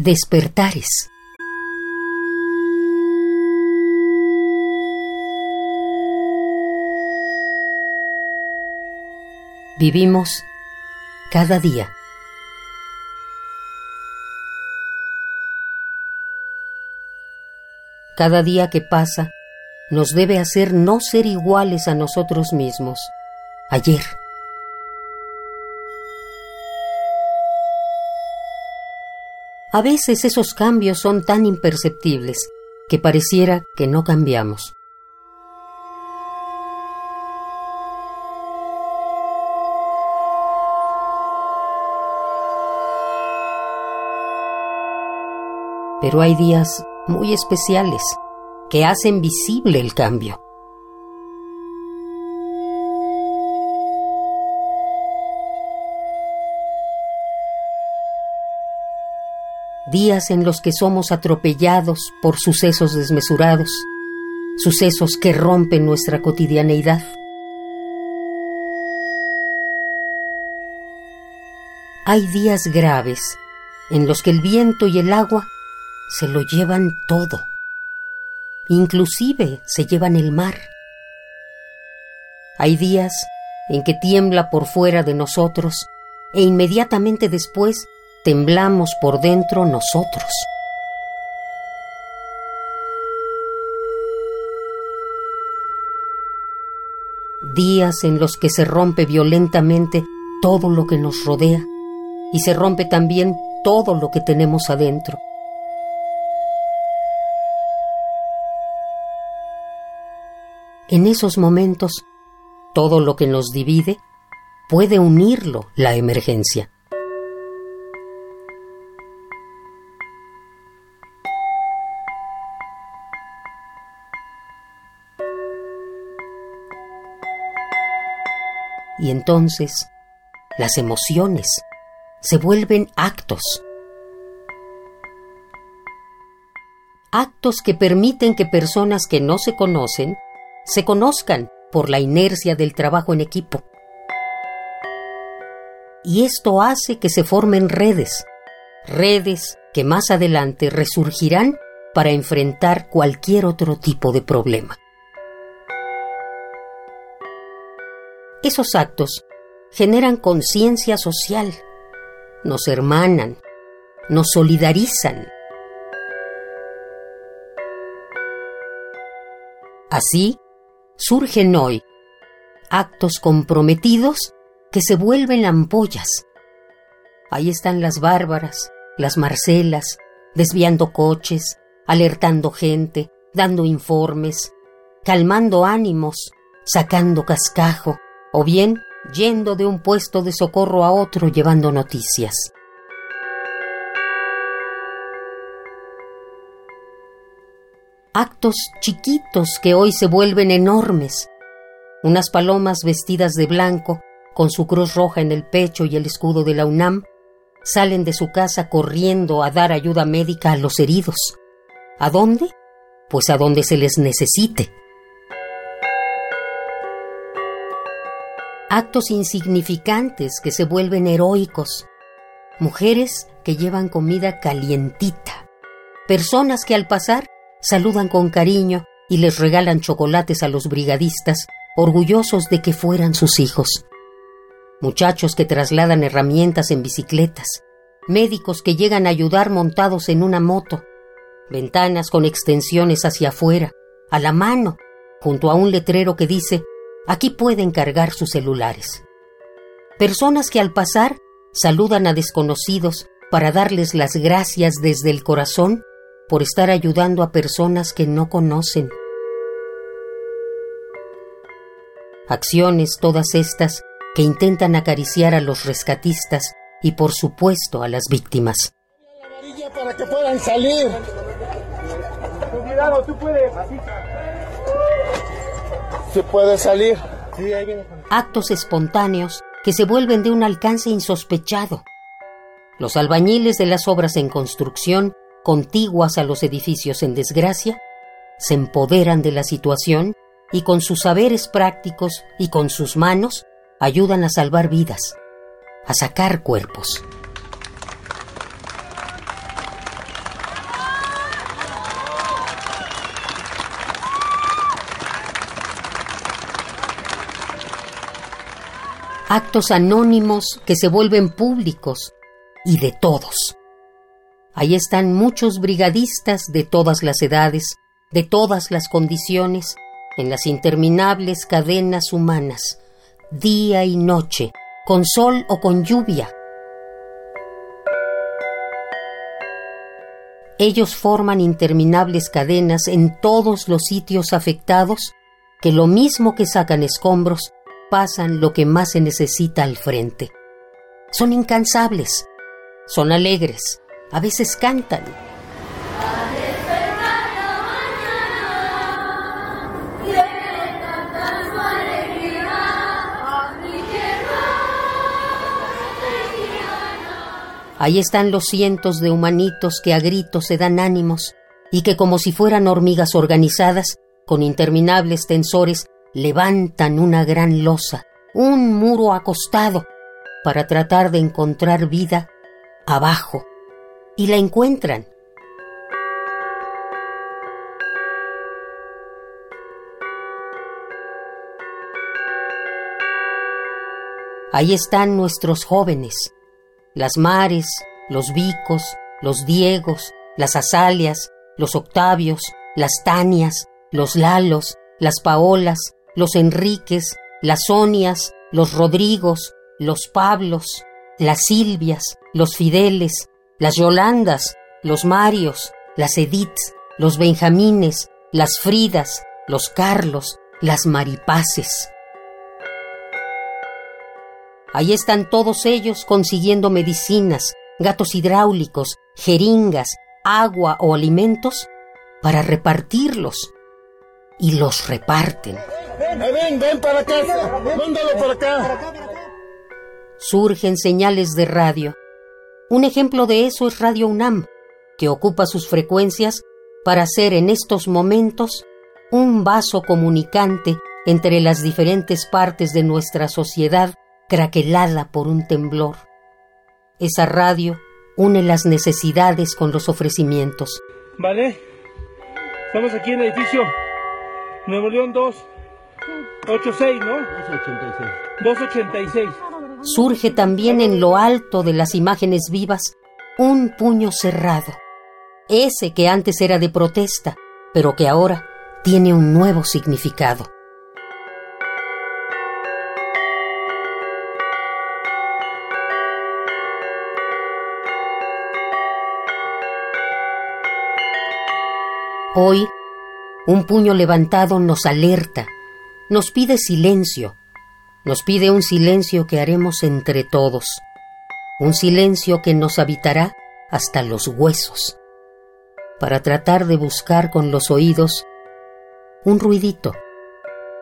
Despertares. Vivimos cada día. Cada día que pasa nos debe hacer no ser iguales a nosotros mismos. Ayer. A veces esos cambios son tan imperceptibles que pareciera que no cambiamos. Pero hay días muy especiales que hacen visible el cambio. Días en los que somos atropellados por sucesos desmesurados, sucesos que rompen nuestra cotidianeidad. Hay días graves en los que el viento y el agua se lo llevan todo. Inclusive se llevan el mar. Hay días en que tiembla por fuera de nosotros e inmediatamente después temblamos por dentro nosotros. Días en los que se rompe violentamente todo lo que nos rodea y se rompe también todo lo que tenemos adentro. En esos momentos, todo lo que nos divide puede unirlo la emergencia. Y entonces, las emociones se vuelven actos. Actos que permiten que personas que no se conocen se conozcan por la inercia del trabajo en equipo. Y esto hace que se formen redes, redes que más adelante resurgirán para enfrentar cualquier otro tipo de problema. Esos actos generan conciencia social, nos hermanan, nos solidarizan. Así, surgen hoy actos comprometidos que se vuelven ampollas. Ahí están las bárbaras, las Marcelas, desviando coches, alertando gente, dando informes, calmando ánimos, sacando cascajo, o bien yendo de un puesto de socorro a otro llevando noticias. actos chiquitos que hoy se vuelven enormes. Unas palomas vestidas de blanco, con su cruz roja en el pecho y el escudo de la UNAM, salen de su casa corriendo a dar ayuda médica a los heridos. ¿A dónde? Pues a donde se les necesite. Actos insignificantes que se vuelven heroicos. Mujeres que llevan comida calientita. Personas que al pasar saludan con cariño y les regalan chocolates a los brigadistas, orgullosos de que fueran sus hijos. Muchachos que trasladan herramientas en bicicletas, médicos que llegan a ayudar montados en una moto, ventanas con extensiones hacia afuera, a la mano, junto a un letrero que dice, aquí pueden cargar sus celulares. Personas que al pasar saludan a desconocidos para darles las gracias desde el corazón por estar ayudando a personas que no conocen. Acciones todas estas que intentan acariciar a los rescatistas y por supuesto a las víctimas. para que puedan salir. Cuidado, tú puedes. Puede salir. Actos espontáneos que se vuelven de un alcance insospechado. Los albañiles de las obras en construcción contiguas a los edificios en desgracia, se empoderan de la situación y con sus saberes prácticos y con sus manos ayudan a salvar vidas, a sacar cuerpos. Actos anónimos que se vuelven públicos y de todos. Ahí están muchos brigadistas de todas las edades, de todas las condiciones, en las interminables cadenas humanas, día y noche, con sol o con lluvia. Ellos forman interminables cadenas en todos los sitios afectados que lo mismo que sacan escombros, pasan lo que más se necesita al frente. Son incansables, son alegres, a veces cantan. Ahí están los cientos de humanitos que a gritos se dan ánimos y que como si fueran hormigas organizadas, con interminables tensores, levantan una gran losa, un muro acostado, para tratar de encontrar vida abajo. Y la encuentran. Ahí están nuestros jóvenes, las Mares, los Vicos, los Diegos, las Azalias, los Octavios, las Tanias, los Lalos, las Paolas, los Enriques, las Sonias, los Rodrigos, los Pablos, las Silvias, los Fideles, las Yolandas, los Marios, las Ediths, los Benjamines, las Fridas, los Carlos, las Maripaces. Ahí están todos ellos consiguiendo medicinas, gatos hidráulicos, jeringas, agua o alimentos para repartirlos. Y los reparten. Ven, ven, ven para acá. Mándalo para acá. Surgen señales de radio. Un ejemplo de eso es Radio UNAM, que ocupa sus frecuencias para ser en estos momentos un vaso comunicante entre las diferentes partes de nuestra sociedad craquelada por un temblor. Esa radio une las necesidades con los ofrecimientos. Vale, estamos aquí en el edificio Nuevo León 286, ¿no? 286. 286. Surge también en lo alto de las imágenes vivas un puño cerrado, ese que antes era de protesta, pero que ahora tiene un nuevo significado. Hoy, un puño levantado nos alerta, nos pide silencio, nos pide un silencio que haremos entre todos, un silencio que nos habitará hasta los huesos, para tratar de buscar con los oídos un ruidito,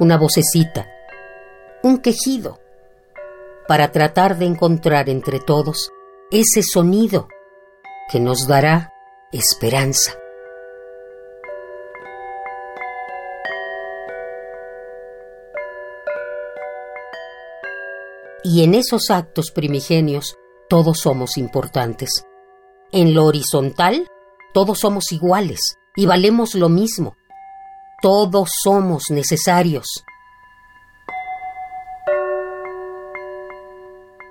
una vocecita, un quejido, para tratar de encontrar entre todos ese sonido que nos dará esperanza. Y en esos actos primigenios todos somos importantes. En lo horizontal, todos somos iguales y valemos lo mismo. Todos somos necesarios.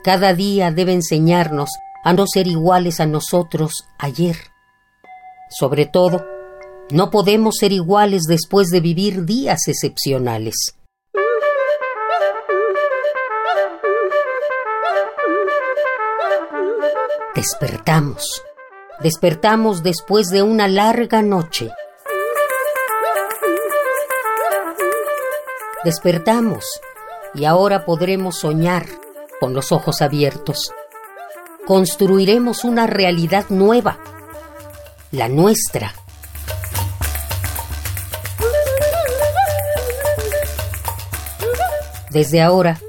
Cada día debe enseñarnos a no ser iguales a nosotros ayer. Sobre todo, no podemos ser iguales después de vivir días excepcionales. Despertamos. Despertamos después de una larga noche. Despertamos y ahora podremos soñar con los ojos abiertos. Construiremos una realidad nueva, la nuestra. Desde ahora,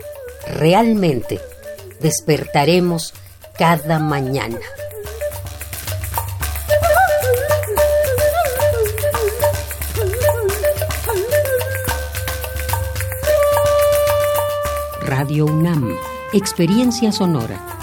realmente despertaremos cada mañana. Radio UNAM, Experiencia Sonora.